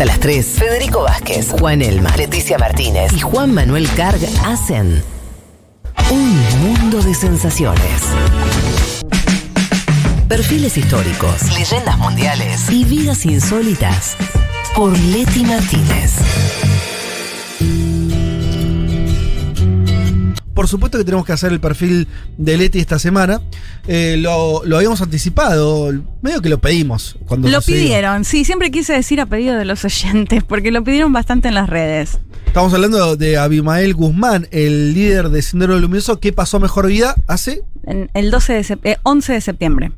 Hasta las 3, Federico Vázquez, Juan Elma, Leticia Martínez y Juan Manuel Carg hacen un mundo de sensaciones. Perfiles históricos, leyendas mundiales y vidas insólitas por Leti Martínez. Por supuesto que tenemos que hacer el perfil de Leti esta semana. Eh, lo, lo habíamos anticipado, medio que lo pedimos. Cuando Lo pidieron, sí, siempre quise decir a pedido de los oyentes, porque lo pidieron bastante en las redes. Estamos hablando de Abimael Guzmán, el líder de Sendero Luminoso que pasó a mejor vida hace, En el 12 de eh, 11 de septiembre.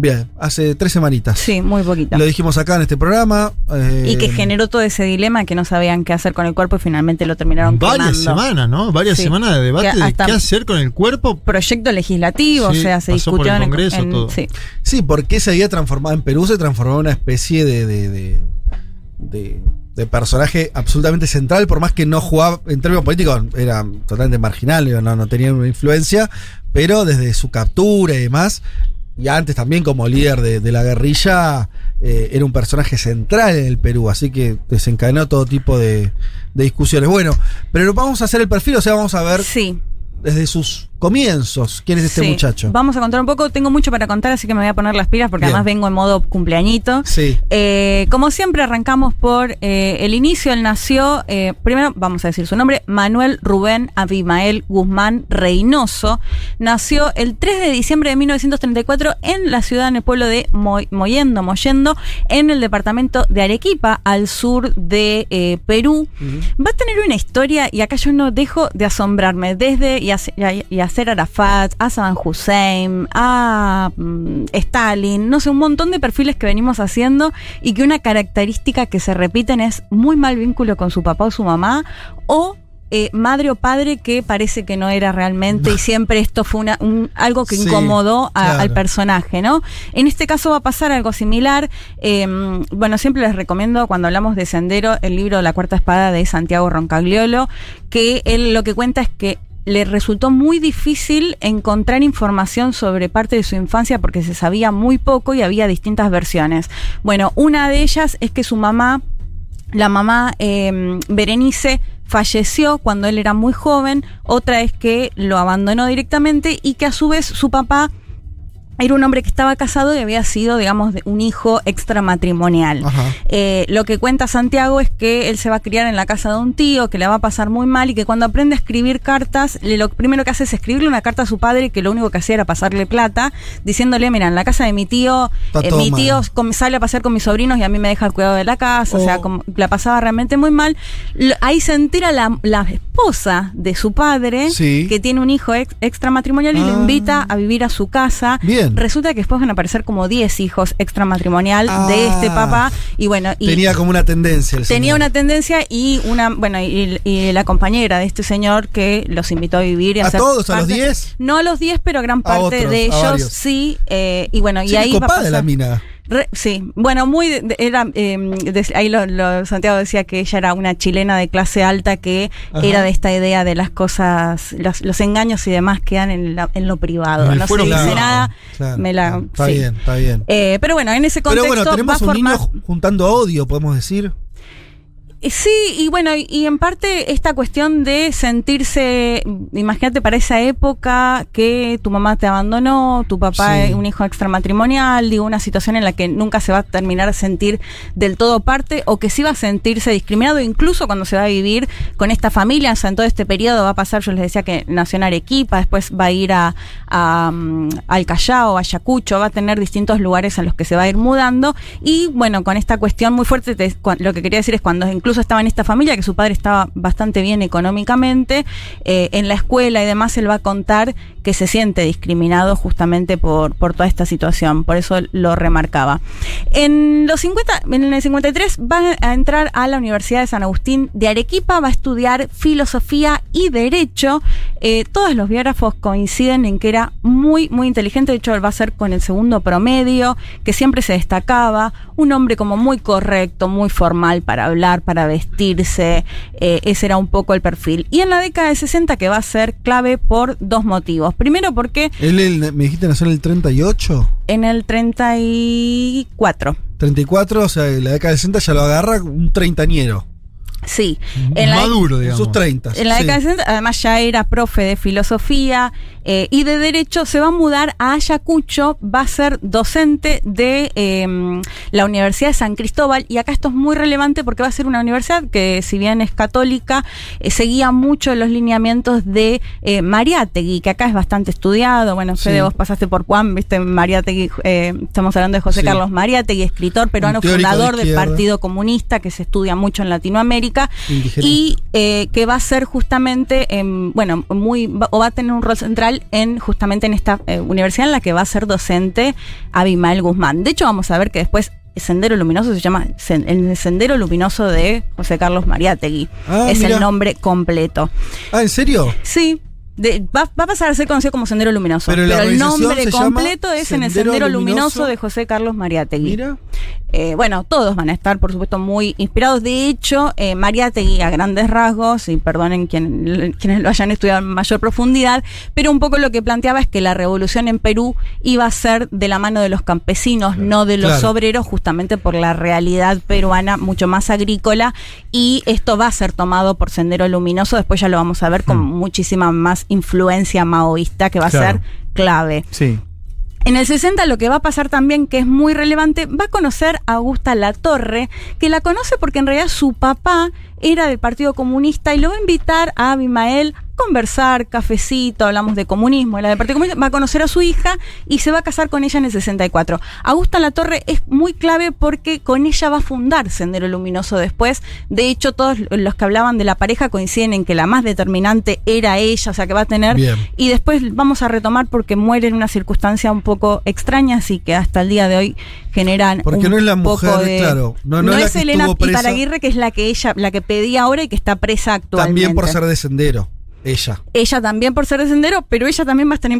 Bien, hace tres semanitas. Sí, muy poquito. Lo dijimos acá en este programa. eh, Y que generó todo ese dilema que no sabían qué hacer con el cuerpo y finalmente lo terminaron Varias quemando. semanas, ¿no? Varias Sí. semanas de debate de qué hacer con el cuerpo. Proyecto legislativo, Sí, o sea, se pasó por discutió el en Congreso, en- todo. sí. Sí, porque se había transformado en Perú, se transformó en una especie de, de, de, de- de personaje absolutamente central, por más que no jugaba, en términos políticos, era totalmente marginal, no, no tenía una influencia, pero desde su captura y demás, y antes también como líder de, de la guerrilla, eh, era un personaje central en el Perú, así que desencadenó todo tipo de, de discusiones. Bueno, pero vamos a hacer el perfil, o sea, vamos a ver Sí. desde sus comienzos quién es este sí. muchacho. Vamos a contar un poco. Tengo mucho para contar, así que me voy a poner las pilas porque Bien. además vengo en modo cumpleañito. Sí. Eh, como siempre, arrancamos por eh, el inicio. Él nació, eh, primero vamos a decir su nombre, Manuel Rubén Abimael Guzmán Reynoso. Nació el 3 de diciembre de 1934 en la ciudad, en el pueblo de Moy- Moyendo, Moyendo, en el departamento de Arequipa, al sur de Perú. Va a tener una historia, y acá yo no dejo de asombrarme, desde Yas- Ya- Yasser Arafat, a Saddam Hussein, a mm, Stalin, no sé, un montón de perfiles que venimos haciendo y que una característica que se repiten es muy mal vínculo con su papá o su mamá, o eh, madre o padre que parece que no era realmente y siempre esto fue una, un- algo que Sí, incomodó a- claro. al personaje, ¿no? En este caso va a pasar algo similar. eh, bueno, siempre les recomiendo cuando hablamos de Sendero el libro La Cuarta Espada de Santiago Roncagliolo, que él lo que cuenta es que le resultó muy difícil encontrar información sobre parte de su infancia porque se sabía muy poco y había distintas versiones. Bueno, una de ellas es que su mamá la mamá eh, Berenice falleció cuando él era muy joven, otra es que lo abandonó directamente y que a su vez su papá era un hombre que estaba casado y había sido, digamos, de un hijo extramatrimonial. Eh, lo que cuenta Santiago es que él se va a criar en la casa de un tío, que le va a pasar muy mal y que cuando aprende a escribir cartas, lo primero que hace es escribirle una carta a su padre que lo único que hacía era pasarle plata, diciéndole, mira, en la casa de mi tío, eh, mi tío sale a pasear con mis sobrinos y a mí me deja el cuidado de la casa, o sea, Oh. como, la pasaba realmente muy mal. Ahí se entera la, la esposa de su padre, Sí. que tiene un hijo ex- extramatrimonial y Ah. lo invita a vivir a su casa. Bien. Resulta que después van a aparecer como 10 hijos extramatrimonial de Ah. este papá. Y bueno, y Tenía como una tendencia. el tenía señor. una tendencia y una, bueno, y, y la compañera de este señor que los invitó a vivir y ¿A hacer todos, a los parte- 10? No a los 10, pero gran parte otros, de ellos sí. eh, y bueno, Sí, y ahí va a copada la mina. Re- sí, bueno, muy. era, eh, de- ahí lo, lo- Santiago decía que ella era una chilena de clase alta que Ajá. era de esta idea de las cosas, los, los engaños y demás quedan en, la- en lo privado. El no se dice nada. Claro. me la, está sí. bien, está bien. Eh, pero bueno, en ese Pero contexto bueno, va a tenemos un niño juntando odio, podemos decir. Sí, y bueno, y, en parte esta cuestión de sentirse, imagínate para esa época que tu mamá te abandonó, tu papá Sí. es un hijo extramatrimonial, digo, una situación en la que nunca se va a terminar a sentir del todo parte o que sí va a sentirse discriminado, incluso cuando se va a vivir con esta familia, o sea, en todo este periodo va a pasar, yo les decía que nació en Arequipa, después va a ir a, a, mm, al Callao, a Ayacucho, va a tener distintos lugares a los que se va a ir mudando y bueno, con esta cuestión muy fuerte, te- lo que quería decir es cuando incluso estaba en esta familia, que su padre estaba bastante bien económicamente, eh, en la escuela y demás, él va a contar que se siente discriminado justamente por, por toda esta situación, por eso lo remarcaba. En los 50, en el 53 va a entrar a la Universidad de San Agustín de Arequipa, va a estudiar filosofía y derecho, Eh, todos los biógrafos coinciden en que era muy, muy inteligente. De hecho, él va a ser con el segundo promedio, que siempre se destacaba. Un hombre como muy correcto, muy formal para hablar, para vestirse. Eh, ese era un poco el perfil. Y en la década de 60, que va a ser clave por dos motivos. Primero, porque. Él, me dijiste nació en el 38. En el 34. 34, o sea, en la década de 60 ya lo agarra un treintañero. Sí. En la, Maduro, En digamos. sus 30. en la sí. década de 60, además ya era profe de filosofía eh, y de derecho, se va a mudar a Ayacucho, va a ser docente de eh, la Universidad de San Cristóbal y acá esto es muy relevante porque va a ser una universidad que si bien es católica, eh, seguía mucho los lineamientos de eh, Mariátegui, que acá es bastante estudiado, bueno, Fede, Sí. vos pasaste por Juan, viste Mariátegui, eh, estamos hablando de José Sí. Carlos Mariátegui, escritor peruano, de fundador del. Partido Comunista, que se estudia mucho en Latinoamérica, y eh, que va a ser justamente, em, bueno, muy, va- o va a tener un rol central en justamente en esta eh, universidad en la que va a ser docente Abimael Guzmán. De hecho, vamos a ver que después Sendero Luminoso se llama el Sendero Luminoso de José Carlos Mariátegui. Ah, es el nombre completo. Ah, ¿en serio? Sí. De- va, va a pasar a ser conocido como Sendero Luminoso. Pero el nombre completo es en el Sendero Luminoso, Luminoso de José Carlos Mariátegui. Mira. Eh, bueno, todos van a estar, por supuesto, muy inspirados. De hecho, eh, Mariátegui, a grandes rasgos, y perdonen quien- quienes lo hayan estudiado en mayor profundidad, pero un poco lo que planteaba es que la revolución en Perú iba a ser de la mano de los campesinos, no de los Claro. obreros, justamente por la realidad peruana mucho más agrícola. Y esto va a ser tomado por Sendero Luminoso. Después ya lo vamos a ver con muchísima más influencia maoísta, que va a ser clave. Sí. En el 60 lo que va a pasar también, que es muy relevante, va a conocer a Augusta Latorre, que la conoce porque en realidad su papá era del Partido Comunista y lo va a invitar a Abimael a conversar, cafecito, hablamos de comunismo, era del Partido Comunista, va a conocer a su hija y se va a casar con ella en el 64. Augusta Latorre es muy clave porque con ella va a fundar Sendero Luminoso después. De hecho, todos los que hablaban de la pareja coinciden en que la más determinante era ella, o sea que va a tener Bien. y después vamos a retomar porque muere en una circunstancia un poco extraña, así que hasta el día de hoy generan. Porque un no es la poco mujer, de- claro, no- no es es Elena. Iparaguirre, que es la que ella, la que pedía ahora y que está presa actualmente. También por ser de sendero. Ella. Ella también por ser de sendero, pero ella también va a estar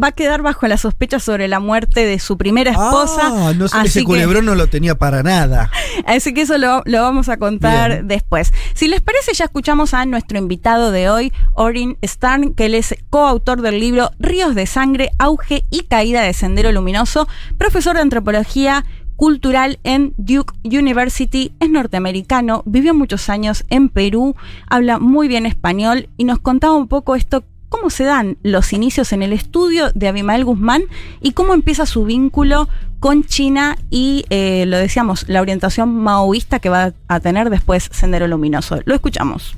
va a quedar bajo la sospecha sobre la muerte de su primera esposa. Ah, no sé, así ese que- culebrón no lo tenía para nada. Así que eso lo, lo vamos a contar Bien. después. Si les parece, ya escuchamos a nuestro invitado de hoy, Orin Starn, que él es coautor del libro Ríos de Sangre, Auge y Caída de Sendero Luminoso, profesor de antropología cultural en Duke University, es norteamericano, vivió muchos años en Perú, habla muy bien español y nos contaba un poco esto cómo se dan los inicios en el estudio de Abimael Guzmán y cómo empieza su vínculo con China y, eh, lo decíamos, la orientación maoísta que va a tener después Sendero Luminoso. Lo escuchamos.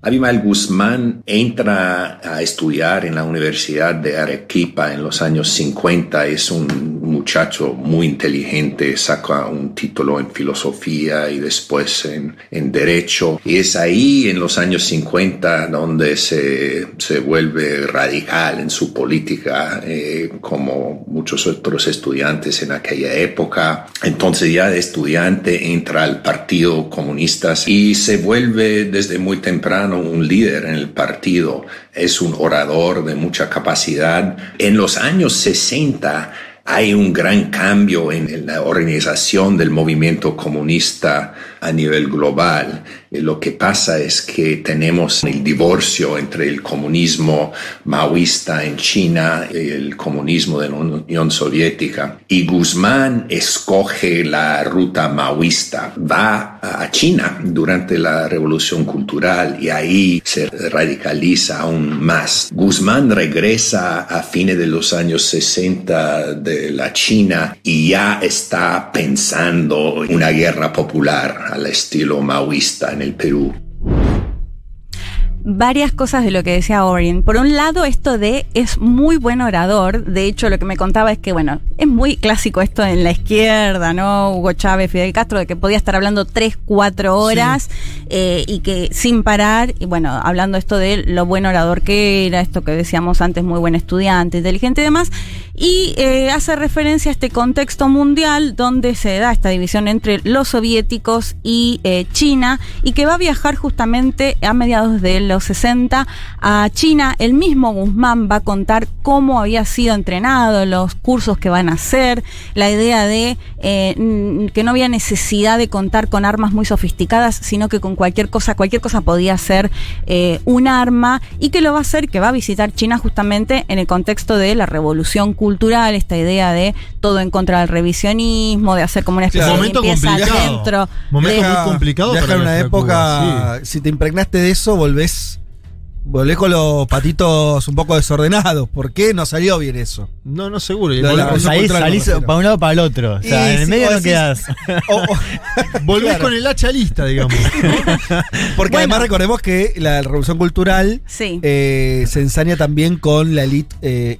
Abimael Guzmán entra a estudiar en la Universidad de Arequipa en los años 50. Es un muchacho muy inteligente, saca un título en filosofía y después en, en derecho. Y es ahí en los años 50 donde se, se vuelve radical en su política, eh, como muchos otros estudiantes en aquella época. Entonces ya de estudiante entra al Partido Comunista y se vuelve desde muy temprano un líder en el partido. Es un orador de mucha capacidad. En los años 60 hay un gran cambio en la organización del movimiento comunista a nivel global. Eh, Lo que pasa es que tenemos el divorcio entre el comunismo maoísta en China y el comunismo de la Unión Soviética. Y Guzmán escoge la ruta maoísta, va a China durante la revolución cultural y ahí se radicaliza aún más. Guzmán regresa a fines de los años 60 de la China y ya está pensando en una guerra popular al estilo maoísta en el Perú. varias cosas de lo que decía Orin. Por un lado, esto de es muy buen orador. De hecho, lo que me contaba es que, bueno, es muy clásico esto en la izquierda, ¿no? Hugo Chávez, Fidel Castro, de que podía estar hablando tres, cuatro horas eh, y que sin parar, y bueno, hablando esto de lo buen orador que era, esto que decíamos antes, muy buen estudiante, inteligente y demás. Y eh, hace referencia a este contexto mundial donde se da esta división entre los soviéticos y eh, China y que va a viajar justamente a mediados de los 60 a China. El mismo Guzmán va a contar cómo había sido entrenado, los cursos que van a hacer, la idea de eh, que no había necesidad de contar con armas muy sofisticadas, sino que con cualquier cosa, cualquier cosa podía ser un arma y que lo va a hacer, que va a visitar China justamente en el contexto de la revolución cultural, esta idea de todo en contra del revisionismo, de hacer como una especie de limpieza adentro. Momento muy complicado. Viajar una época, si te impregnaste de eso, volvés volvé con los patitos un poco desordenados. ¿Por qué no salió bien eso? No, no seguro. ahí salís para un lado para el otro. O sea, en el medio no quedas. Volvés con el hacha lista, digamos. Porque además recordemos que la revolución cultural eh, se ensaña también con la élite eh,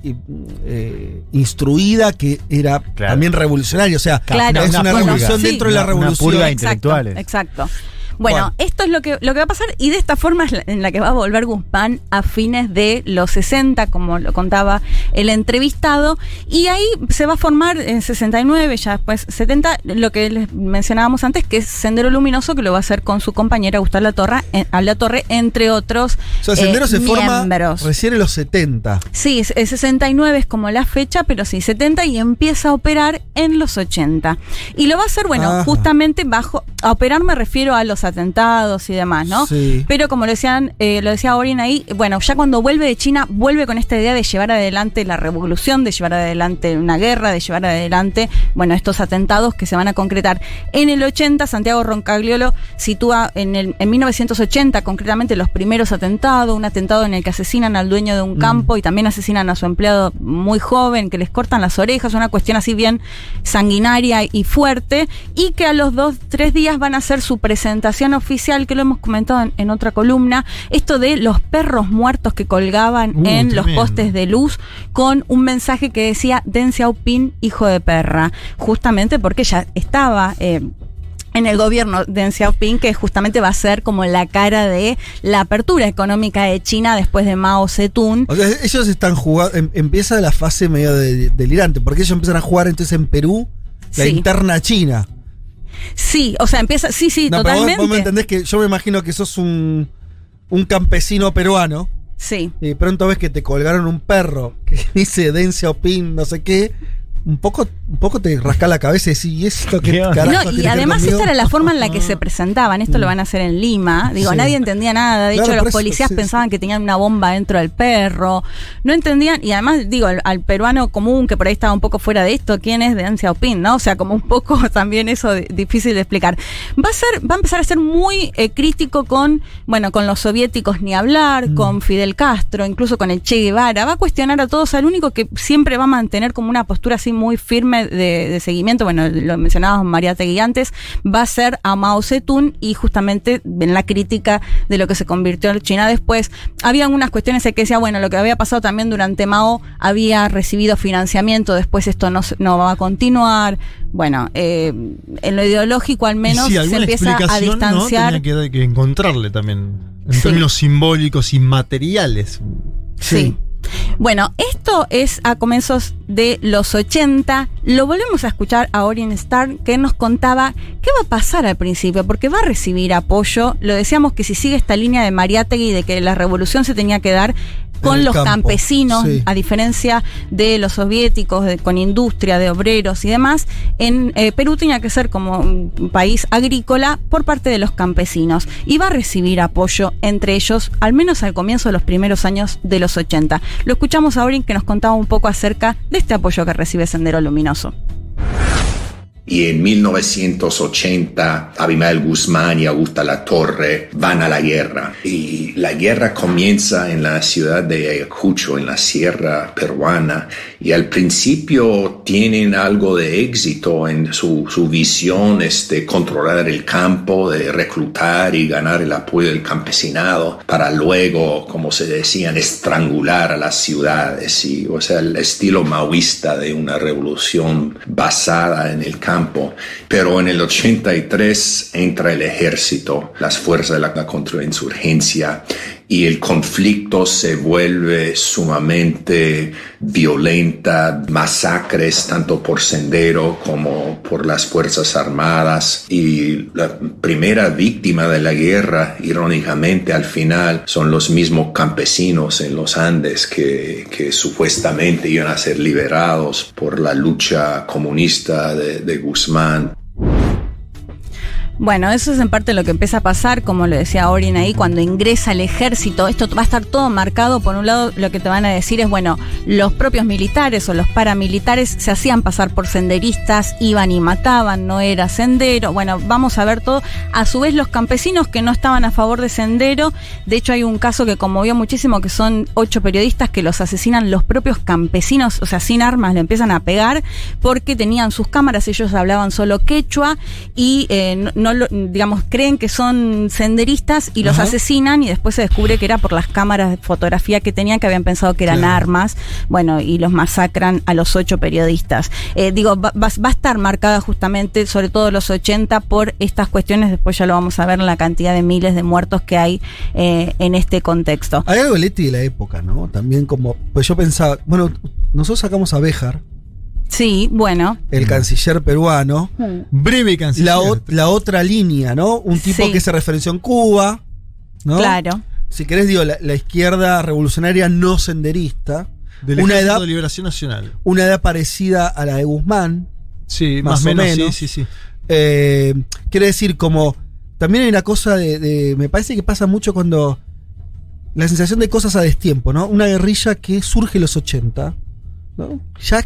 eh, instruida que era también revolucionaria. O sea, es una, revolución dentro de la revolución. Una intelectuales. exacto. Bueno, esto es lo que, lo que va a pasar y de esta forma es en la que va a volver Guzmán a fines de los 60, como lo contaba el entrevistado, y ahí se va a formar en 69, ya después 70, lo que les mencionábamos antes, que es Sendero Luminoso, que lo va a hacer con su compañera Gustavo La Torre, La Torre entre otros. O sea, Sendero eh, se forma recién en los 70. Sí, 69 es como la fecha, pero sí, 70 y empieza a operar en los 80. Y lo va a hacer, bueno, justamente bajo, a operar me refiero a los atentados y demás, ¿no? Sí. Pero como lo decían, eh, lo decía Orin ahí, bueno, ya cuando vuelve de China, vuelve con esta idea de llevar adelante la revolución, de llevar adelante una guerra, de llevar adelante, bueno, estos atentados que se van a concretar. En el 80, Santiago Roncagliolo sitúa en, el, en 1980 concretamente los primeros atentados, un atentado en el que asesinan al dueño de un mm. campo y también asesinan a su empleado muy joven, que les cortan las orejas, una cuestión así bien sanguinaria y fuerte, y que a los dos, tres días van a hacer su presentación oficial, que lo hemos comentado en, otra columna, esto de los perros muertos que colgaban uh, en los postes de luz con un mensaje que decía Deng Xiaoping, hijo de perra, justamente porque ya estaba... Eh, en el gobierno de Deng Xiaoping, que justamente va a ser como la cara de la apertura económica de China después de Mao Zedong. O sea, ellos están jugando, em, empieza la fase medio delirante, porque ellos empiezan a jugar entonces en Perú la interna china. Sí, o sea, empieza. Sí, sí, totalmente. Pero vos, me entendés que yo me imagino que sos un, un campesino peruano. Sí. Y pronto ves que te colgaron un perro que dice Dencia Opin, no sé qué un poco, un poco te rasca la cabeza y decís, ¿y esto qué no, Y además esta era la forma en la que se presentaban, esto lo van a hacer en Lima, digo, nadie entendía nada, de hecho los policías pensaban que tenían una bomba dentro del perro, no entendían, y además digo, al, peruano común que por ahí estaba un poco fuera de esto, ¿quién es de Ancia Opin? ¿no? O sea, como un poco también eso difícil de explicar. Va a ser, va a empezar a ser muy eh, crítico con, bueno, con los soviéticos ni hablar, mm. con Fidel Castro, incluso con el Che Guevara, va a cuestionar a todos, al único que siempre va a mantener como una postura así muy firme de, seguimiento, bueno, lo mencionábamos María Tegui antes, va a ser a Mao Zedong y justamente en la crítica de lo que se convirtió en China después. Había algunas cuestiones que decía, bueno, lo que había pasado también durante Mao había recibido financiamiento, después esto no, no va a continuar. Bueno, eh, en lo ideológico al menos se empieza a distanciar. ¿no? Tenía que, encontrarle también, en términos simbólicos y materiales. sí. Bueno, esto es a comienzos de los 80. Lo volvemos a escuchar a Orient Star, que nos contaba qué va a pasar al principio, porque va a recibir apoyo. Lo decíamos que si sigue esta línea de Mariátegui de que la revolución se tenía que dar con los campesinos, a diferencia de los soviéticos, con industria, de obreros y demás, en eh, Perú tenía que ser como un país agrícola por parte de los campesinos. Y va a recibir apoyo entre ellos, al menos al comienzo de los primeros años de los 80. Lo escuchamos a Orin que nos contaba un poco acerca de este apoyo que recibe Sendero Luminoso y en 1980 Abimael Guzmán y Augusta La Torre van a la guerra. Y la guerra comienza en la ciudad de Ayacucho, en la sierra peruana. Y al principio tienen algo de éxito en su, su visión es de controlar el campo, de reclutar y ganar el apoyo del campesinado para luego, como se decían, estrangular a las ciudades. Y, o sea, el estilo maoísta de una revolución basada en el pero en el 83 entra el ejército, las fuerzas de la contrainsurgencia y el conflicto se vuelve sumamente violenta, masacres tanto por sendero como por las Fuerzas Armadas y la primera víctima de la guerra, irónicamente al final, son los mismos campesinos en los Andes que, que supuestamente iban a ser liberados por la lucha comunista de, de Guzmán. Bueno, eso es en parte lo que empieza a pasar, como lo decía Orin ahí, cuando ingresa el ejército, esto va a estar todo marcado, por un lado lo que te van a decir es, bueno, los propios militares o los paramilitares se hacían pasar por senderistas, iban y mataban, no era sendero, bueno, vamos a ver todo, a su vez los campesinos que no estaban a favor de sendero, de hecho hay un caso que conmovió muchísimo, que son ocho periodistas que los asesinan los propios campesinos, o sea, sin armas, le empiezan a pegar, porque tenían sus cámaras, ellos hablaban solo quechua y eh, no digamos, creen que son senderistas y los asesinan y después se descubre que era por las cámaras de fotografía que tenían que habían pensado que eran armas, bueno, y los masacran a los ocho periodistas. Eh, digo, va, a estar marcada justamente, sobre todo los 80, por estas cuestiones, después ya lo vamos a ver, la cantidad de miles de muertos que hay eh, en este contexto. Hay algo Leti de la época, ¿no? También como, pues yo pensaba, bueno, nosotros sacamos a Béjar, Sí, bueno. El canciller peruano. Hmm. Breve canciller. La, la, otra línea, ¿no? Un tipo que se referenció en Cuba, ¿no? Claro. Si querés, digo, la, izquierda revolucionaria no senderista. De una edad de Liberación Nacional. Una edad parecida a la de Guzmán. Sí, más, o menos. Sí, sí, sí. Eh, quiere decir, como. También hay una cosa de, de. Me parece que pasa mucho cuando. La sensación de cosas a destiempo, ¿no? Una guerrilla que surge en los 80. ¿no? Ya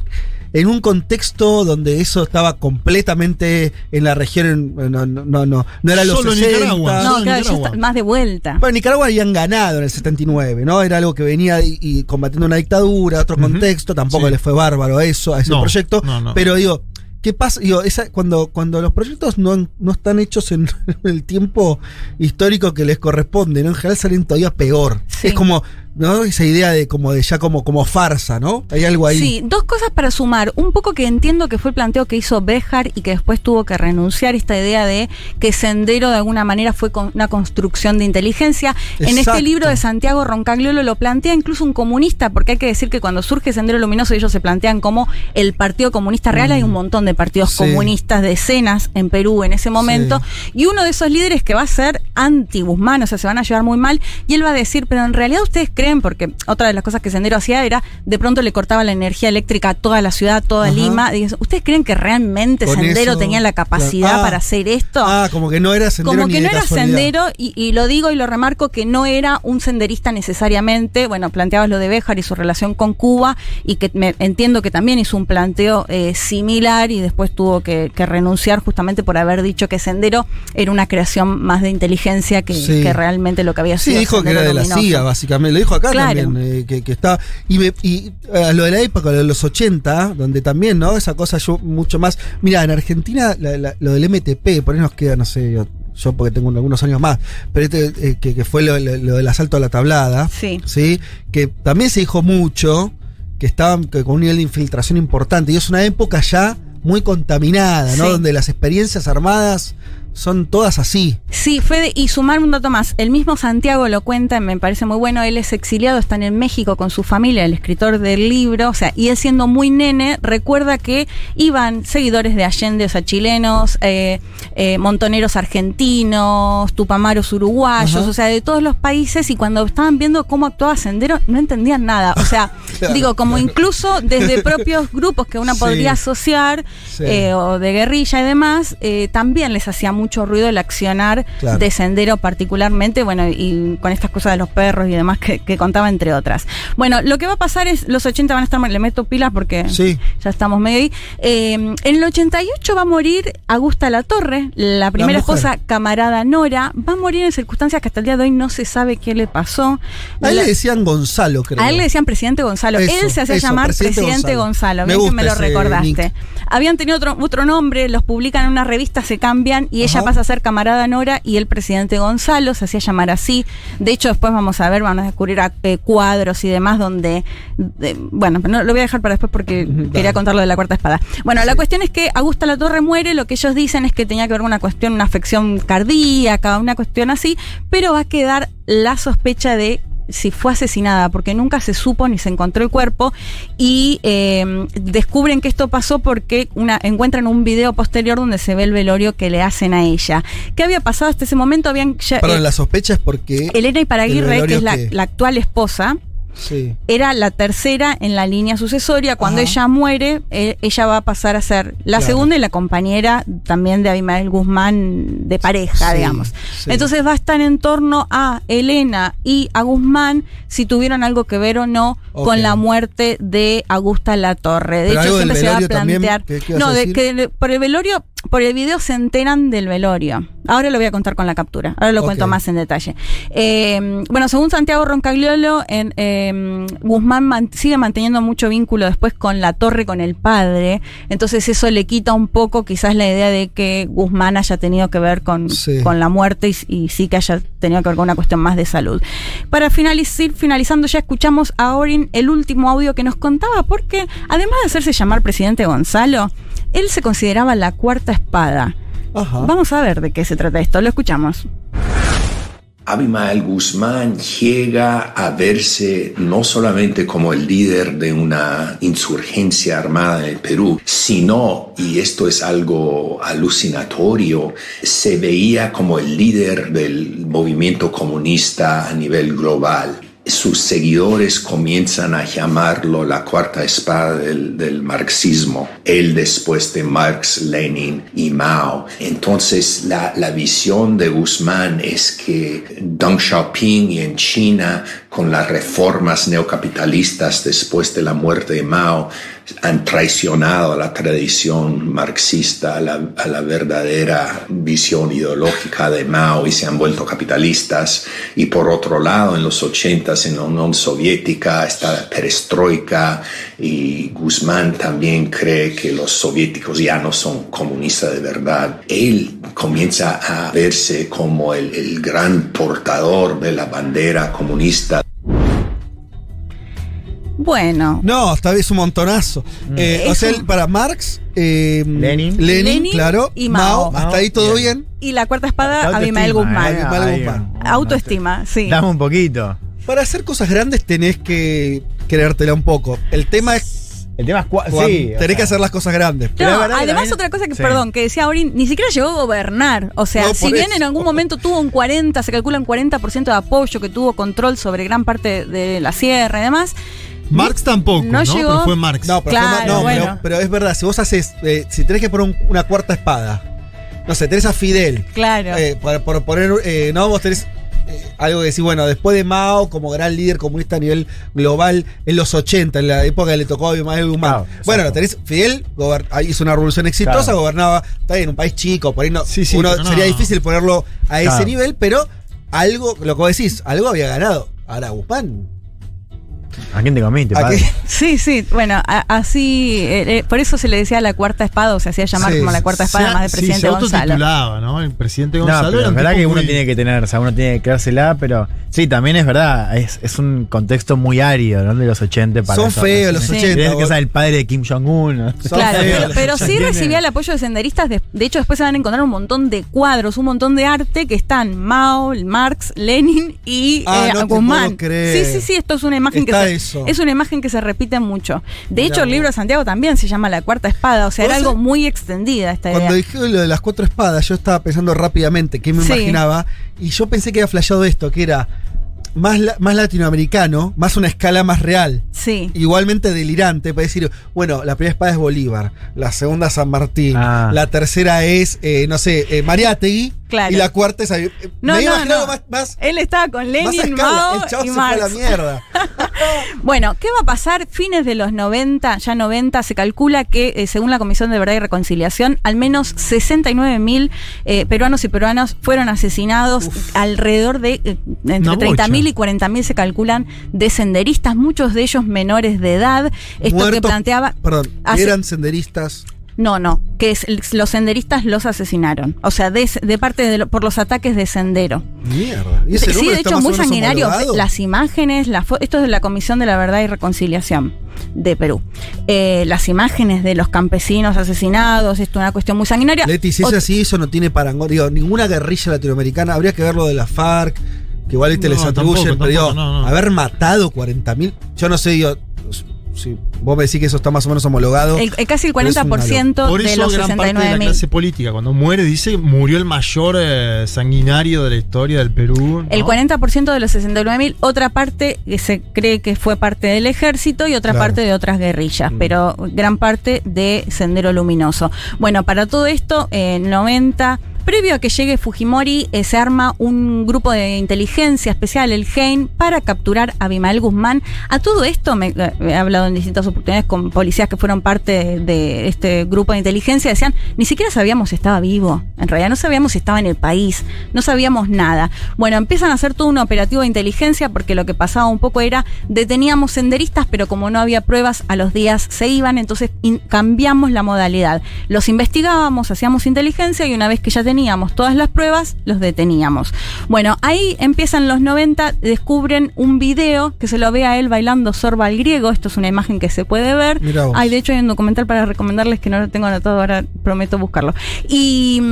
en un contexto donde eso estaba completamente en la región, no, no, no, no, era los Solo 60. Nicaragua. No, claro, más de vuelta. Bueno, Nicaragua habían ganado en el 79, ¿no? Era algo que venía y, combatiendo una dictadura, otro contexto, tampoco le fue bárbaro eso, a ese proyecto, pero digo, ¿Qué pasa? Digo, esa, cuando, cuando los proyectos no, no están hechos en, el tiempo histórico que les corresponde, ¿no? En general salen todavía peor. Es como, ¿no? Esa idea de como de ya como, como farsa, ¿no? Hay algo ahí. Sí, dos cosas para sumar. Un poco que entiendo que fue el planteo que hizo Béjar y que después tuvo que renunciar esta idea de que Sendero de alguna manera fue con una construcción de inteligencia. En este libro de Santiago Roncagliolo lo plantea incluso un comunista, porque hay que decir que cuando surge Sendero Luminoso ellos se plantean como el Partido Comunista Real. Hay un mm. montón de partidos comunistas, decenas en Perú en ese momento. Y uno de esos líderes que va a ser anti-Guzmán, o sea, se van a llevar muy mal. Y él va a decir, pero en realidad ustedes creen porque otra de las cosas que Sendero hacía era, de pronto le cortaba la energía eléctrica a toda la ciudad, toda Lima. ¿Ustedes creen que realmente Sendero tenía la capacidad ah. para hacer esto? Ah, como que no era Sendero. Como que no era Sendero, y, lo digo y lo remarco, que no era un senderista necesariamente. Bueno, planteabas lo de Béjar y su relación con Cuba, y que me, entiendo que también hizo un planteo eh, similar y después tuvo que, renunciar justamente por haber dicho que Sendero era una creación más de inteligencia que, realmente lo que había sido. Sí, dijo que era de la CIA, básicamente. Lo dijo acá también, eh, que, está. Y, y eh, lo de la época, de los 80, donde también, ¿no? Esa cosa yo mucho más. Mira, en Argentina, lo del MTP, por ahí nos queda, no sé, yo, porque tengo algunos años más, pero este, eh, que, fue lo, del asalto a la tablada, sí. sí. Que también se dijo mucho, que estaban con un nivel de infiltración importante. Y es una época ya muy contaminada, ¿no? Donde las experiencias armadas son todas así. Sí, Fede, y sumar un dato más. El mismo Santiago lo cuenta, me parece muy bueno. Él es exiliado, está en México con su familia, el escritor del libro. O sea, y él siendo muy nene, recuerda que iban seguidores de Allende, o sea, chilenos, eh, eh, montoneros argentinos, tupamaros uruguayos, o sea, de todos los países. Y cuando estaban viendo cómo actuaba Sendero, no entendían nada. O sea, digo, como incluso desde propios grupos que uno podría asociar, eh, o de guerrilla y demás, también les hacía mucho ruido el accionar de Sendero particularmente, bueno, y con estas cosas de los perros y demás que, contaba entre otras. Bueno, lo que va a pasar es, los 80 van a estar, le meto pilas porque ya estamos medio ahí. Eh, en el 88 va a morir Augusta La Torre, la primera esposa camarada Nora, va a morir en circunstancias que hasta el día de hoy no se sabe qué le pasó. A él le decían Gonzalo, creo. A él le decían presidente Gonzalo. él se hacía llamar presidente, Gonzalo. me, me lo recordaste. Habían tenido otro, otro nombre, los publican en una revista, se cambian y ella ella pasa a ser camarada Nora y el presidente Gonzalo se hacía llamar así. De hecho, después vamos a ver, vamos a descubrir eh, cuadros y demás donde, bueno, no, lo voy a dejar para después porque quería contar lo de la cuarta espada. Bueno, la cuestión es que Augusta La Torre muere, lo que ellos dicen es que tenía que ver con una cuestión, una afección cardíaca, una cuestión así, pero va a quedar la sospecha de si fue asesinada, porque nunca se supo ni se encontró el cuerpo, y eh, descubren que esto pasó porque una, encuentran un video posterior donde se ve el velorio que le hacen a ella. ¿Qué había pasado hasta ese momento? Habían Perdón, eh, la sospecha es porque... Elena Iparaguirre, que es la actual esposa, era la tercera en la línea sucesoria. Cuando ella muere, eh, ella va a pasar a ser la segunda y la compañera también de Abimael Guzmán de pareja, digamos. Entonces va a estar en torno a Elena y a Guzmán si tuvieron algo que ver o no con la muerte de Augusta La Torre. De hecho, siempre se va a plantear. no, de que por el velorio por el video se enteran del velorio. Ahora lo voy a contar con la captura. Ahora lo cuento más en detalle. Eh, bueno, según Santiago Roncagliolo, en, eh, Guzmán sigue manteniendo mucho vínculo después con la torre, con el padre. Entonces eso le quita un poco quizás la idea de que Guzmán haya tenido que ver con, con la muerte y, sí que haya tenido que ver con una cuestión más de salud. Para finalizar, finalizando ya escuchamos a Orin el último audio que nos contaba porque además de hacerse llamar presidente Gonzalo, él se consideraba la cuarta espada. Vamos a ver de qué se trata esto, lo escuchamos. Abimael Guzmán llega a verse no solamente como el líder de una insurgencia armada en el Perú, sino, y esto es algo alucinatorio, se veía como el líder del movimiento comunista a nivel global sus seguidores comienzan a llamarlo la cuarta espada del, marxismo, él después de Marx, Lenin y Mao. Entonces la, la visión de Guzmán es que Deng Xiaoping y en China, con las reformas neocapitalistas después de la muerte de Mao, han traicionado a la tradición marxista, a la, verdadera visión ideológica de Mao y se han vuelto capitalistas. Y por otro lado, en los ochentas en la Unión Soviética está perestroika y Guzmán también cree que los soviéticos ya no son comunistas de verdad. Él comienza a verse como el, el gran portador de la bandera comunista bueno. No, esta vez un montonazo. Mm. Eh, o sea, para Marx, eh, Lenin. Lenin, claro. Y Mao. Hasta ahí todo bien. Y la cuarta espada, Abimael Guzmán. Guzmán. Autoestima, sí. Dame un poquito. Para hacer cosas grandes tenés que creértela un poco. El tema es el tema es sí, tenés que hacer las cosas grandes. además otra cosa que, perdón, que decía Aurin, ni siquiera llegó a gobernar. O sea, si bien en algún momento tuvo un 40, se calcula un 40% de apoyo, que tuvo control sobre gran parte de la sierra y demás, Marx tampoco, ¿no? Pero fue Marx. No, pero, no, pero, es verdad, si vos haces, eh, si tenés que poner una cuarta espada, no sé, tenés a Fidel. Claro. Eh, por, poner, eh, no, vos tenés algo que decir, bueno, después de Mao como gran líder comunista a nivel global en los 80, en la época que le tocó a Abimael Guzmán. bueno, tenés Fidel, hizo una revolución exitosa, gobernaba, está en un país chico, por ahí no, sí, sí, uno, sería difícil ponerlo a ese nivel, pero algo, lo que vos decís, algo había ganado. Ahora Guzmán ¿A quién te comiste, padre? Sí, sí, bueno, así, eh, eh, por eso se le decía la cuarta espada, o se hacía llamar como la cuarta espada más de presidente sí, se Gonzalo. ¿no? El presidente Gonzalo. No, pero es verdad que uno tiene que tener, o sea, uno tiene que quedársela, pero sí, también es verdad, es, es un contexto muy árido, ¿no? De los 80 para Son feos los 80. Tienes que ser el padre de Kim Jong-un. Claro, pero, sí recibía el apoyo de senderistas, de, hecho después se van a encontrar un montón de cuadros, un montón de arte que están Mao, Marx, Lenin y ah, eh, no Sí, sí, sí, esto es una imagen que es una imagen que se repite mucho. De hecho, el libro de Santiago también se llama La Cuarta Espada, o sea, era algo muy extendida esta idea. Cuando dije lo de las cuatro espadas, yo estaba pensando rápidamente qué me imaginaba, y yo pensé que había flasheado esto, que era más, más latinoamericano, más una escala más real. Sí. Igualmente delirante, para decir, bueno, la primera espada es Bolívar, la segunda San Martín, ah. la tercera es, eh, no sé, eh, Mariátegui, y la cuarta es. Eh, no, no, no. Más, Él estaba con Lenin, Mao El y se Marx. Fue la mierda. bueno, ¿qué va a pasar? Fines de los 90, ya 90, se calcula que, eh, según la Comisión de Verdad y Reconciliación, al menos 69 mil eh, peruanos y peruanas fueron asesinados. Alrededor de entre 30 mil y 40 mil se calculan de senderistas, muchos de ellos menores de edad. Esto que planteaba. Perdón, eran senderistas No, no, que es, los senderistas los asesinaron. O sea, de, parte de por los ataques de sendero. Mierda. ¿Y ese sí, de hecho, muy sanguinario. Las imágenes, esto es de la Comisión de la Verdad y Reconciliación de Perú. Eh, las imágenes de los campesinos asesinados, esto es una cuestión muy sanguinaria. Leti, si es así, eso no tiene parangón. Digo, ninguna guerrilla latinoamericana, habría que ver lo de la FARC, que igual te les atribuyen, pero haber matado 40.000, yo no sé, digo, si vos me decís que eso está más o menos homologado. casi el 40% de los gran parte de la clase política, cuando muere, dice murió el mayor eh, sanguinario de la historia del Perú. El 40% de los 69.000, otra parte que se cree que fue parte del ejército y otra parte de otras guerrillas, mm. pero gran parte de Sendero Luminoso. Bueno, para todo esto, eh, 90 Previo a que llegue Fujimori, eh, se arma un grupo de inteligencia especial, el GEIN, para capturar a Abimael Guzmán. A todo esto, me, eh, he hablado en distintas oportunidades con policías que fueron parte de, este grupo de inteligencia, decían, ni siquiera sabíamos si estaba vivo. En realidad no sabíamos si estaba en el país, no sabíamos nada. Bueno, empiezan a hacer todo un operativo de inteligencia porque lo que pasaba un poco era, deteníamos senderistas, pero como no había pruebas, a los días se iban, entonces cambiamos la modalidad. Los investigábamos, hacíamos inteligencia y una vez que ya teníamos teníamos todas las pruebas, los deteníamos. Bueno, ahí empiezan los 90, descubren un video que se lo ve a él bailando sorba al griego. Esto es una imagen que se puede ver. Hay, de hecho, hay un documental para recomendarles que no lo tengo anotado, ahora prometo buscarlo. Y,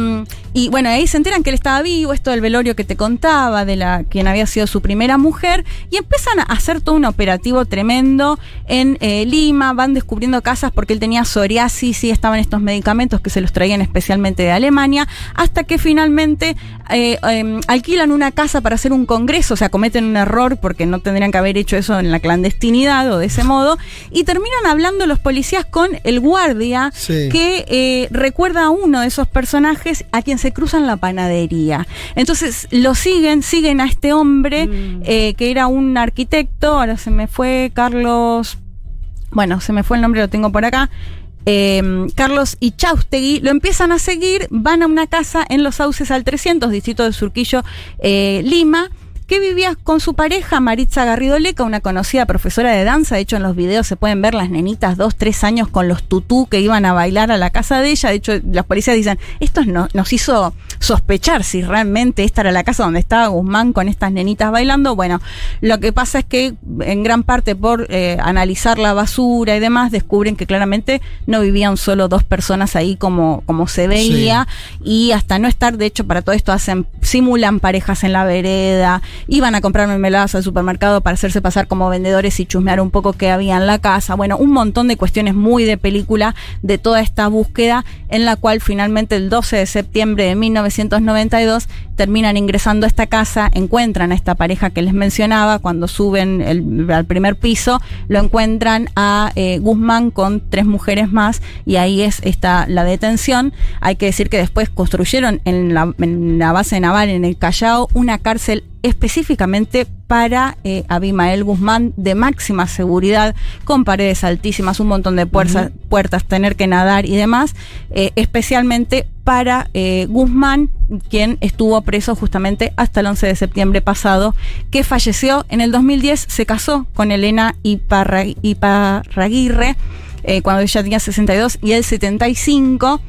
y bueno, ahí se enteran que él estaba vivo, esto del velorio que te contaba, de la quien había sido su primera mujer, y empiezan a hacer todo un operativo tremendo en eh, Lima, van descubriendo casas porque él tenía psoriasis y estaban estos medicamentos que se los traían especialmente de Alemania, hasta que finalmente eh, em, alquilan una casa para hacer un congreso, o sea, cometen un error porque no tendrían que haber hecho eso en la clandestinidad o de ese modo, y terminan hablando los policías con el guardia que eh, recuerda a uno de esos personajes a quien se cruzan la panadería. Entonces lo siguen, siguen a este hombre mm. eh, que era un arquitecto, ahora se me fue Carlos, bueno, se me fue el nombre, lo tengo por acá. Em, Carlos y Chaustegui lo empiezan a seguir, van a una casa en Los Sauces al 300, distrito de Surquillo, eh, Lima, que vivía con su pareja Maritza Garrido Leca, una conocida profesora de danza. De hecho, en los videos se pueden ver las nenitas dos, tres años con los tutú que iban a bailar a la casa de ella. De hecho, las policías dicen, esto nos hizo sospechar si realmente esta era la casa donde estaba Guzmán con estas nenitas bailando. Bueno, lo que pasa es que en gran parte por eh, analizar la basura y demás, descubren que claramente no vivían solo dos personas ahí como, como se veía. Y hasta no estar, de hecho, para todo esto hacen, simulan parejas en la vereda iban a comprar mermeladas al supermercado para hacerse pasar como vendedores y chusmear un poco qué había en la casa. Bueno, un montón de cuestiones muy de película de toda esta búsqueda en la cual finalmente el 12 de septiembre de 1992 terminan ingresando a esta casa, encuentran a esta pareja que les mencionaba, cuando suben al primer piso, lo encuentran a eh, Guzmán con tres mujeres más y ahí es esta, la detención. Hay que decir que después construyeron en la, en la base naval en el Callao una cárcel específicamente para eh, Abimael Guzmán de máxima seguridad, con paredes altísimas, un montón de puertas, puertas tener que nadar y demás, eh, especialmente para eh, Guzmán, quien estuvo preso justamente hasta el 11 de septiembre pasado, que falleció en el 2010, se casó con Elena Iparraguirre, cuando ella tenía 62 y él 75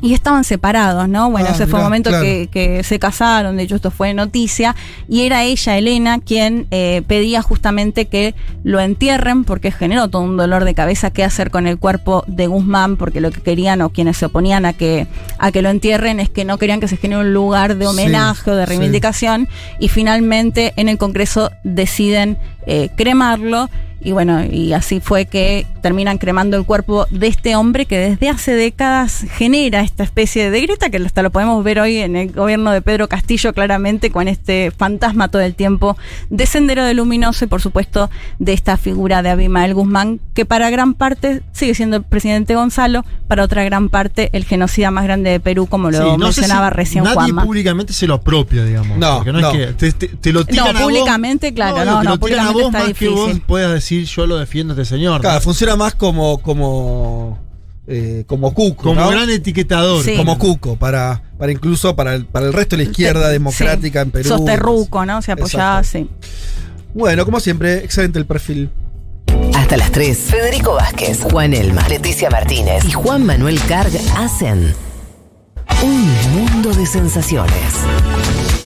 y estaban separados, ¿no? Bueno, ah, ese fue el momento que, se casaron, de hecho esto fue noticia, y era ella, Elena, quien eh, pedía justamente que lo entierren porque generó todo un dolor de cabeza qué hacer con el cuerpo de Guzmán, porque lo que querían o quienes se oponían a que, a que lo entierren es que no querían que se genere un lugar de homenaje o de reivindicación, y finalmente en el Congreso deciden eh, cremarlo y bueno, y así fue que terminan cremando el cuerpo de este hombre que desde hace décadas genera esta especie de grita que hasta lo podemos ver hoy en el gobierno de Pedro Castillo claramente con este fantasma todo el tiempo de Sendero de Luminoso y por supuesto de esta figura de Abimael Guzmán que para gran parte sigue siendo el presidente Gonzalo, para otra gran parte el genocida más grande de Perú como lo mencionaba recién nadie públicamente se lo apropia, digamos. No, no, es que te, lo tiran no, públicamente, claro, no, no, públicamente está difícil. puedas decir yo lo defiendo a este señor. Claro, funciona más como, como, eh, como Cuco. Como gran etiquetador. Como Cuco, para, para incluso para el, para el resto de la izquierda democrática en Perú. Sosterruco, ¿no? Se apoyaba, sí. Bueno, como siempre, excelente el perfil. Hasta las 3, Federico Vázquez, Juan Elma, Leticia Martínez y Juan Manuel Carg hacen un mundo de sensaciones.